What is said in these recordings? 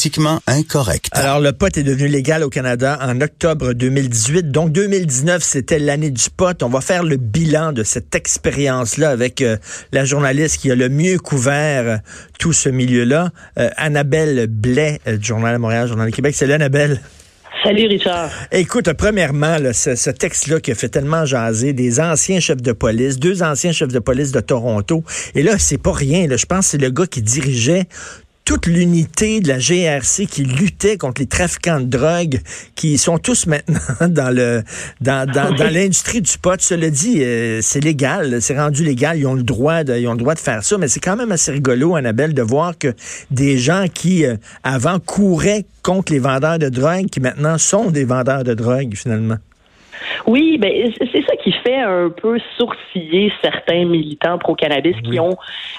Politiquement incorrect. Alors, le pot est devenu légal au Canada en octobre 2018. Donc, 2019, c'était l'année du pot. On va faire le bilan de cette expérience-là avec euh, la journaliste qui a le mieux couvert euh, tout ce milieu-là, euh, Annabelle Blais, du Journal de Montréal, Journal de Québec. Salut, Annabelle. Salut Richard. Écoute, premièrement, ce, ce texte-là qui a fait tellement jaser des anciens chefs de police, deux anciens chefs de police de Toronto. Et là, c'est pas rien. Là. Je pense que c'est le gars qui dirigeait toute l'unité de la GRC qui luttait contre les trafiquants de drogue, qui sont tous maintenant dans le dans, dans, dans l'industrie du pot. Cela dit, euh, c'est légal, c'est rendu légal, ils ont le droit de, ils ont le droit de faire ça, mais c'est quand même assez rigolo, Annabelle, de voir que des gens qui euh, avant couraient contre les vendeurs de drogue, qui maintenant sont des vendeurs de drogue finalement. Oui, ben c'est ça qui fait un peu sourciller certains militants pro-cannabis qui ont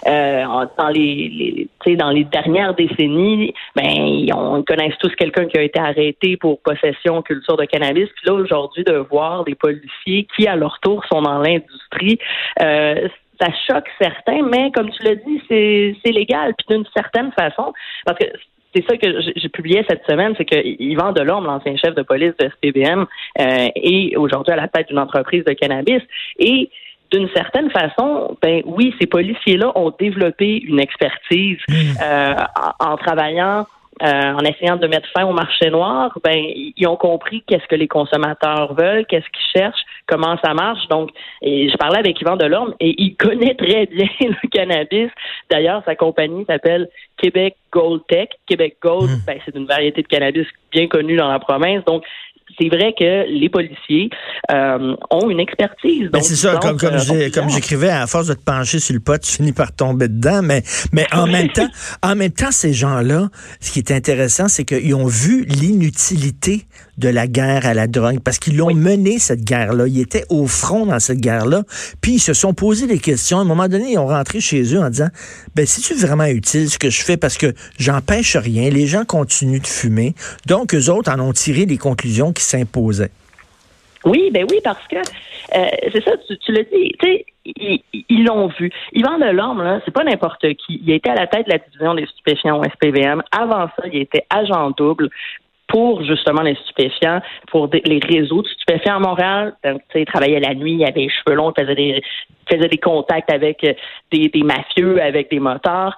euh, dans les, les dans les dernières décennies, ben ils, ont, connaissent tous quelqu'un qui a été arrêté pour possession culture de cannabis. Puis là aujourd'hui de voir des policiers qui à leur tour sont dans l'industrie, euh, ça choque certains, mais comme tu l'as dit, c'est légal. Puis d'une certaine façon, parce que c'est ça que j'ai publié cette semaine, c'est que Yvan Delorme, l'ancien chef de police de SPBM, euh, est aujourd'hui à la tête d'une entreprise de cannabis. Et d'une certaine façon, ben oui, ces policiers-là ont développé une expertise mmh. euh, en, travaillant euh, en essayant de mettre fin au marché noir, ben ils ont compris qu'est-ce que les consommateurs veulent, qu'est-ce qu'ils cherchent, comment ça marche. Donc, et je parlais avec Yvan Delorme et il connaît très bien le cannabis. D'ailleurs, sa compagnie s'appelle Québec Gold Tech. Québec Gold, hmm. ben, c'est une variété de cannabis bien connue dans la province. Donc, c'est vrai que les policiers euh, ont une expertise. Ben, c'est ça, comme, comme, euh, comme j'écrivais, à force de te pencher sur le pot, tu finis par tomber dedans. Mais, mais en même temps, en même temps, ces gens-là, ce qui est intéressant, c'est qu'ils ont vu l'inutilité de la guerre à la drogue parce qu'ils l'ont mené cette guerre-là. Ils étaient au front dans cette guerre-là. Puis ils se sont posé des questions. À un moment donné, ils ont rentré chez eux en disant, ben, c'est-tu vraiment utile ce que je fais? Parce que j'empêche rien. Les gens continuent de fumer. Donc, eux autres en ont tiré des conclusions qui s'imposaient. Oui, ben oui, parce que euh, c'est ça, tu, tu le dis, tu sais, ils l'ont vu. Yvan Delorme, là, c'est pas n'importe qui. Il été à la tête de la division des stupéfiants au SPVM. Avant ça, il était agent double pour justement les stupéfiants, pour les réseaux de stupéfiants à Montréal. Donc, il travaillait la nuit, il avait les cheveux longs, il faisait des, faisait des contacts avec euh, des, des mafieux, avec des motards.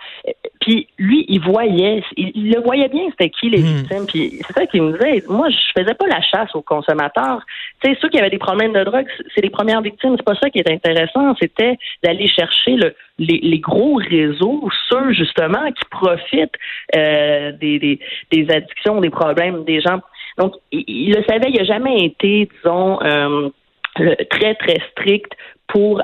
Puis lui, il voyait, il, le voyait bien, c'était qui les hmm. victimes. Puis c'est ça qu'il me disait. Moi, je faisais pas la chasse aux consommateurs. Tu sais, ceux qui avaient des problèmes de drogue, c'est les premières victimes. C'est pas ça qui est intéressant. C'était d'aller chercher le, les, les, gros réseaux, ceux justement qui profitent euh, des, des, des addictions, des problèmes des gens. Donc, il, le savait. Il a jamais été, disons. Euh, très, très strict pour euh,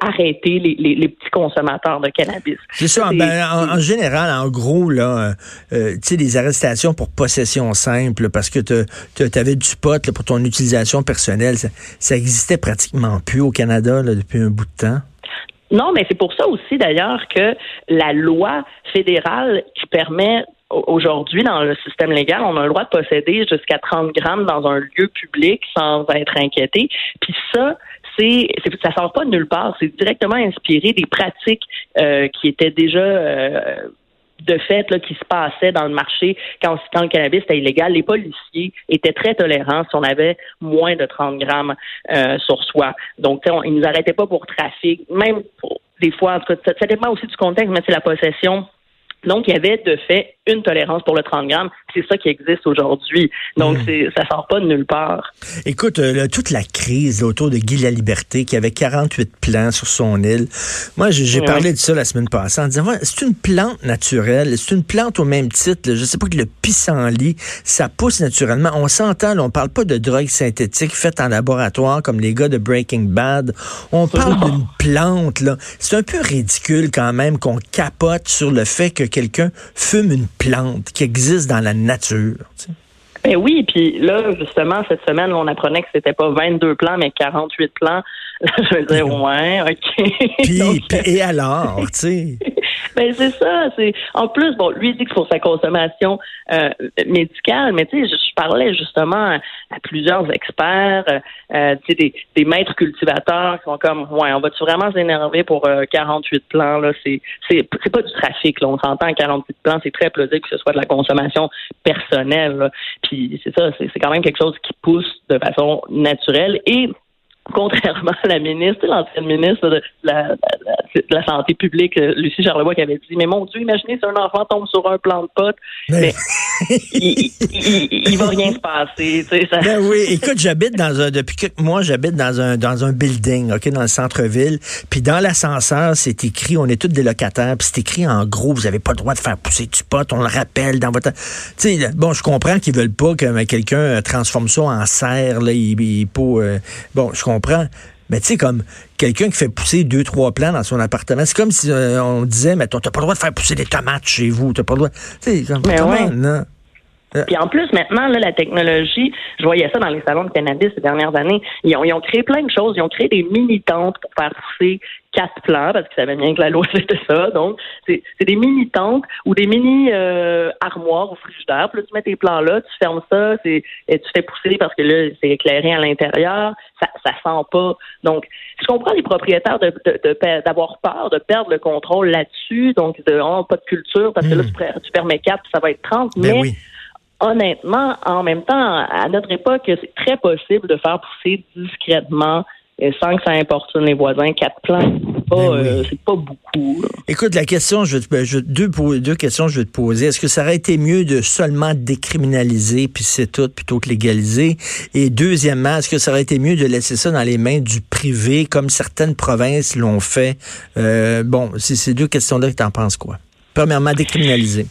arrêter les, les, les, petits consommateurs de cannabis. C'est ça. Ben, en, général, en gros, là, euh, tu sais, des arrestations pour possession simple, parce que tu avais du pot là, pour ton utilisation personnelle, ça, ça existait pratiquement plus au Canada là, depuis un bout de temps. Non, mais c'est pour ça aussi d'ailleurs que la loi fédérale qui permet Aujourd'hui, dans le système légal, on a le droit de posséder jusqu'à 30 grammes dans un lieu public sans être inquiété. Puis ça, c'est, ça sort pas de nulle part. C'est directement inspiré des pratiques euh, qui étaient déjà euh, de fait là, qui se passaient dans le marché quand, quand le cannabis était illégal. Les policiers étaient très tolérants si on avait moins de 30 grammes euh, sur soi. Donc, on, ils nous arrêtaient pas pour trafic, même pour, des fois, en tout cas, ça dépend aussi du contexte, mais c'est la possession donc, il y avait de fait une tolérance pour le 30 grammes. C'est ça qui existe aujourd'hui. Donc, mmh. ça sort pas de nulle part. Écoute, euh, toute la crise autour de Guy Liberté, qui avait 48 plants sur son île. Moi, j'ai parlé de ça la semaine passée en disant, c'est une plante naturelle. C'est une plante au même titre. Je sais pas que le pissenlit, ça pousse naturellement. On s'entend, on parle pas de drogue synthétique faite en laboratoire comme les gars de Breaking Bad. On parle d'une plante, là. C'est un peu ridicule quand même qu'on capote sur le fait que quelqu'un fume une plante qui existe dans la nature. Oui, puis là, justement, cette semaine, on apprenait que c'était pas 22 plants, mais 48 plants je vais dire, ouais, OK. Puis, et alors, tu sais? Ben c'est ça. C'est en plus bon, lui il dit que pour sa consommation euh, médicale, mais tu sais, je, parlais justement plusieurs experts, euh, tu sais, des, des, maîtres cultivateurs qui sont comme, ouais, on va-tu vraiment s'énerver pour 48 euh, plans là? C'est c'est c'est pas du trafic là. On s'entend 48 plans, c'est très plausible que ce soit de la consommation personnelle. Puis c'est ça, c'est quand même quelque chose qui pousse de façon naturelle et contrairement à la ministre, l'ancienne ministre de la, de la, Santé publique, euh, Lucie Charlebois, qui avait dit, mais mon Dieu, imaginez si un enfant tombe sur un plan de pote, mais, il, il, va rien se passer. Ça. Ben oui, écoute, j'habite dans un, depuis quelques mois, j'habite dans un, dans un building, OK, dans le centre-ville, puis dans l'ascenseur, c'est écrit, on est tous des locataires, puis c'est écrit en gros, vous n'avez pas le droit de faire pousser du pot, on le rappelle dans votre... Tu sais, bon, je comprends qu'ils veulent pas que quelqu'un transforme ça en serre, là, il, il, pour, euh, bon, je comprends comprends. Mais tu sais, comme quelqu'un qui fait pousser deux, trois plants dans son appartement, c'est comme si euh, on disait, mais t'as pas le droit de faire pousser des tomates chez vous, t'as pas le droit. Tu sais, comme, mais euh. Puis en plus, maintenant, là, la technologie, je voyais ça dans les salons de cannabis ces dernières années. Ils ont, ils ont créé plein de choses. Ils ont créé des mini-tentes pour faire pousser quatre plants, parce qu'ils savaient bien que la loi, c'était ça. Donc, c'est des mini-tentes ou des mini-armoires euh, au frigidaire. Puis là, tu mets tes plants là, tu fermes ça, et tu fais pousser parce que là, c'est éclairé à l'intérieur. Ça, ça sent pas. Donc, je comprends les propriétaires d'avoir de, de, peur de perdre le contrôle là-dessus. Donc, de oh, pas de culture, parce que là, hmm. tu, tu permets quatre, ça va être 30. Ben mais, oui honnêtement, en même temps, à notre époque, c'est très possible de faire pousser discrètement et sans que ça importune les voisins. Quatre plants, c'est pas, ben euh, pas beaucoup. Écoute, la question, je, ben, je deux, deux questions je vais te poser. Est-ce que ça aurait été mieux de seulement décriminaliser, puis c'est tout, plutôt que légaliser? Et deuxièmement, est-ce que ça aurait été mieux de laisser ça dans les mains du privé, comme certaines provinces l'ont fait? Euh, bon, c'est ces deux questions-là que tu en penses quoi? Premièrement, décriminaliser.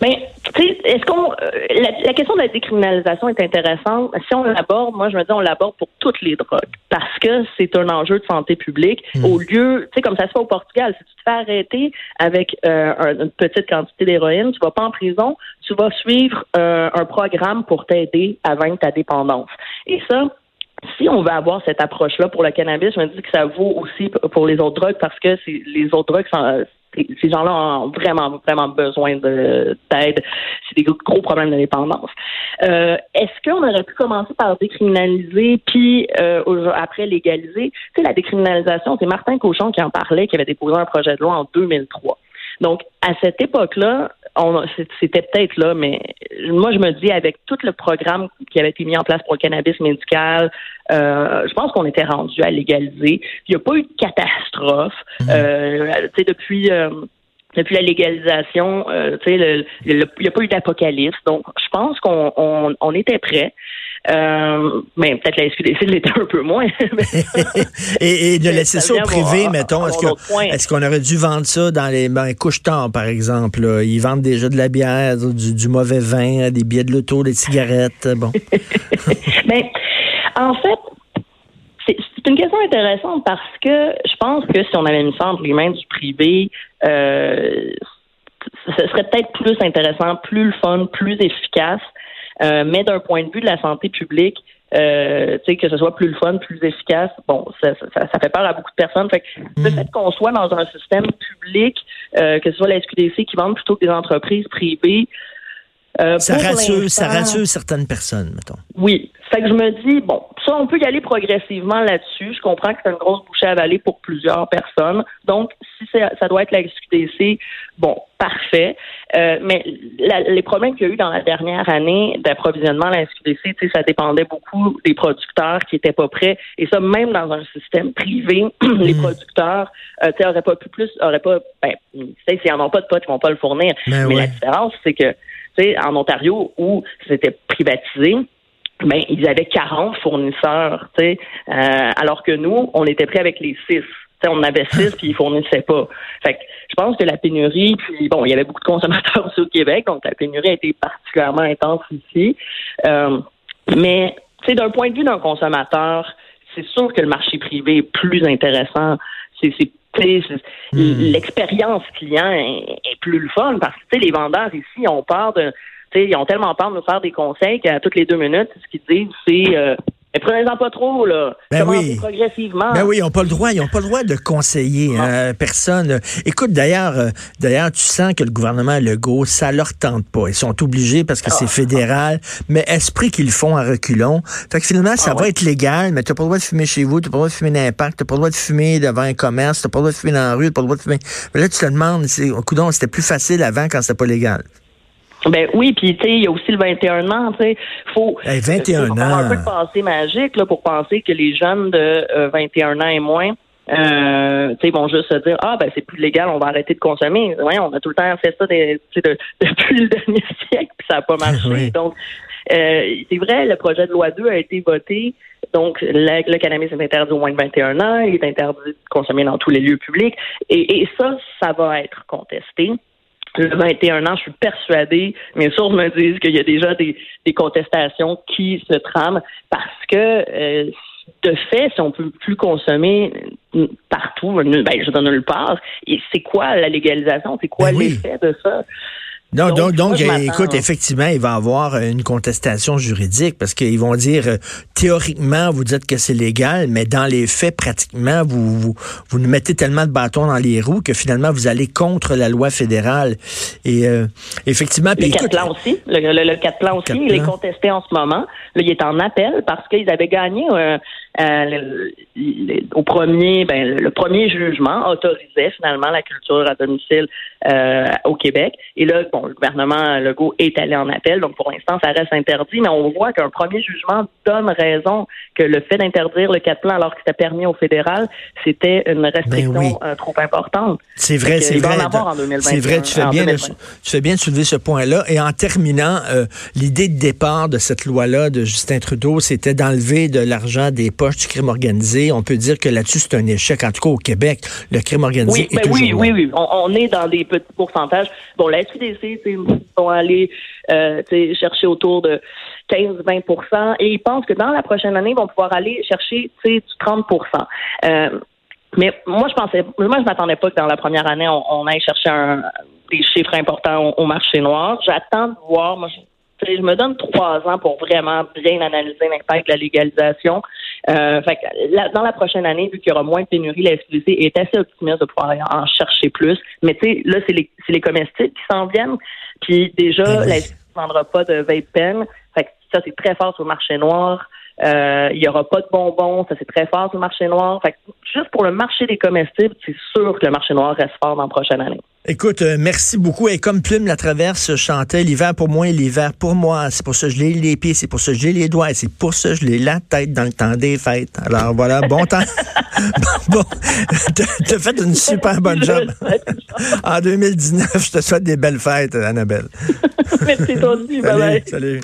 Mais ben, est-ce qu'on euh, la, question de la décriminalisation est intéressante. Si on l'aborde, moi je me dis on l'aborde pour toutes les drogues parce que c'est un enjeu de santé publique. Hmm. Au lieu, tu sais comme ça se fait au Portugal, si tu te fais arrêter avec euh, une petite quantité d'héroïne, tu vas pas en prison, tu vas suivre euh, un programme pour t'aider à vaincre ta dépendance. Et ça, si on veut avoir cette approche-là pour le cannabis, je me dis que ça vaut aussi pour les autres drogues parce que les autres drogues sont, ces gens-là ont vraiment, vraiment besoin d'aide. C'est des gros problèmes de dépendance. Euh, est-ce qu'on aurait pu commencer par décriminaliser, puis euh, après légaliser? Tu sais, la décriminalisation, c'est Martin Cochon qui en parlait, qui avait déposé un projet de loi en 2003. Donc, à cette époque-là, c'était peut-être là, mais moi, je me dis, avec tout le programme qui avait été mis en place pour le cannabis médical, euh, je pense qu'on était rendu à légaliser. Il n'y a pas eu de catastrophe. Mmh. Euh, depuis... Euh, depuis la légalisation, il n'y a pas eu d'apocalypse. Donc, je pense qu'on on était prêt. Euh, mais peut-être la SQDC l'était un peu moins. et, de laisser ça au privé, mettons, est-ce qu'on aurait dû vendre ça dans les ben, couche-tard, par exemple? Ils vendent déjà de la bière, du, mauvais vin, des billets de l'auto, des cigarettes, bon. mais, ben, en fait, c'est une question intéressante parce que je pense que si on avait mis ça entre les mains du privé, euh, ce serait peut-être plus intéressant, plus le fun, plus efficace. Euh, mais d'un point de vue de la santé publique, euh, que ce soit plus le fun, plus efficace, bon, ça, ça, fait peur à beaucoup de personnes. Fait le hmm. fait qu'on soit dans un système public, euh, que ce soit la SQDC qui vende plutôt que des entreprises privées, euh, ça, rassure, ça rassure certaines personnes, mettons. Oui. Fait que je me dis, bon, ça, on peut y aller progressivement là-dessus. Je comprends que c'est une grosse bouchée à avaler pour plusieurs personnes. Donc, si ça doit être la SQDC, bon, parfait. Euh, mais les problèmes qu'il y a eu dans la dernière année d'approvisionnement à la SQDC, ça dépendait beaucoup des producteurs qui étaient pas prêts. Et ça, même dans un système privé, les hmm. producteurs, euh, n'auraient pas pu plus, auraient pas, ben, s'ils n'en ont pas de potes, ils vont pas le fournir. Ben mais la différence, c'est que en Ontario où c'était privatisé, ben, ils avaient 40 fournisseurs, euh, alors que nous, on était prêts avec les 6. on en avait 6 puis ils fournissaient pas. Fait que je pense que la pénurie, puis bon, il y avait beaucoup de consommateurs aussi au Québec, donc la pénurie a été particulièrement intense ici. Euh, mais d'un point de vue d'un consommateur, c'est sûr que le marché privé est plus intéressant. C'est Hmm. L'expérience client est, plus le fun parce que les vendeurs ici ont peur de. ils ont tellement peur de nous faire des conseils qu'à toutes les deux minutes, ce qu'ils disent, c'est euh, Mais prenez-en pas trop, là. Ben oui. progressivement. Ben oui, ils n'ont pas le droit. Ils n'ont pas le droit de conseiller hein, personne. Écoute, d'ailleurs, euh, d'ailleurs, tu sens que le gouvernement Legault, ça leur tente pas. Ils sont obligés parce que c'est ah. fédéral, mais esprit qu'ils font à reculons. Fait que finalement, ça ah va être légal, mais tu n'as pas le droit de fumer chez vous, tu n'as pas le droit de fumer d'impact, tu n'as pas le droit de fumer devant un commerce, tu n'as pas le droit de fumer dans la rue, tu n'as pas le droit de fumer. Mais là, tu te demandes, coudon, c'était plus facile avant quand c'était pas légal. Ben oui, puis tu sais, il y a aussi le 21 ans, tu sais, faut, 21 ans. un peu de passé magique là pour penser que les jeunes de 21 euh, ans et moins euh, vont juste se dire ah ben c'est plus légal, on va arrêter de consommer. Ouais, on a tout le temps fait ça de, depuis le dernier siècle, puis ça n'a pas marché. Donc euh, c'est vrai, le projet de loi 2 a été voté. Donc, le, cannabis est interdit au moins de 21 ans, il est interdit de consommer dans tous les lieux publics. Et, et ça, ça va être contesté le 21 ans, je suis persuadée, mes sources me disent qu'il y a déjà des, contestations qui se trament parce que euh, de fait, si on peut plus consommer partout, ben, je donne le part, c'est quoi la légalisation? C'est quoi ben l'effet de ça? Non, donc, donc, écoute, effectivement, il va y avoir une contestation juridique parce qu'ils vont dire euh, théoriquement, vous dites que c'est légal, mais dans les faits, pratiquement, vous, vous, vous nous mettez tellement de bâtons dans les roues que finalement, vous allez contre la loi fédérale. Et euh, effectivement, le 4 plan aussi, le, le, 4 plan aussi, il est contesté en ce moment. Là, il est en appel parce qu'ils avaient gagné euh, euh, au premier, ben, le premier jugement autorisait finalement la culture à domicile euh, au Québec. Et là, bon, le gouvernement Legault est allé en appel, donc pour l'instant, ça reste interdit, mais on voit qu'un premier jugement donne raison que le fait d'interdire le quatre plans alors que c'était permis au fédéral, c'était une restriction ben euh, trop importante. C'est vrai, c'est vrai. C'est vrai, tu fais, bien de, tu fais bien de soulever ce point-là. Et en terminant, l'idée de départ de cette loi-là de Justin Trudeau, c'était d'enlever de l'argent des poches du crime organisé. On peut dire que là-dessus, c'est un échec. En tout cas, au Québec, le crime organisé oui, est toujours Oui, oui, oui. On, est dans des petits pourcentages. Bon, la SQDC, ils vont aller euh, chercher autour de 15-20% et ils pensent que dans la prochaine année, ils vont pouvoir aller chercher du 30% euh, mais moi, je pensais, moi, je m'attendais pas que dans la première année, on, aille chercher un, des chiffres importants au, marché noir. J'attends de voir. Moi, je me donne trois ans pour vraiment bien analyser l'impact de la légalisation. Euh, fait dans la prochaine année, vu qu'il y aura moins de pénurie, la SQDC est assez optimiste de pouvoir en chercher plus. Mais tu sais, là, c'est les, les comestibles qui s'en viennent. Puis déjà, ben la SQDC ne vendra pas de vape pen. Fait que ça, c'est très fort sur le marché noir. Euh, il n'y aura pas de bonbons, ça c'est très fort sur le marché noir. Fait juste pour le marché des comestibles, c'est sûr que le marché noir reste fort dans la prochaine année. Écoute, euh, merci beaucoup. Et comme Plume la traverse chantait, l'hiver pour moi et l'hiver pour moi. C'est pour ça que je l'ai les pieds, c'est pour ça que j'ai les doigts, et c'est pour ça que je l'ai la tête dans le temps des fêtes. Alors voilà, bon temps. bon, t'as fait une super bonne job. en 2019, je te souhaite des belles fêtes, Annabelle. merci toi aussi. Salut. salut.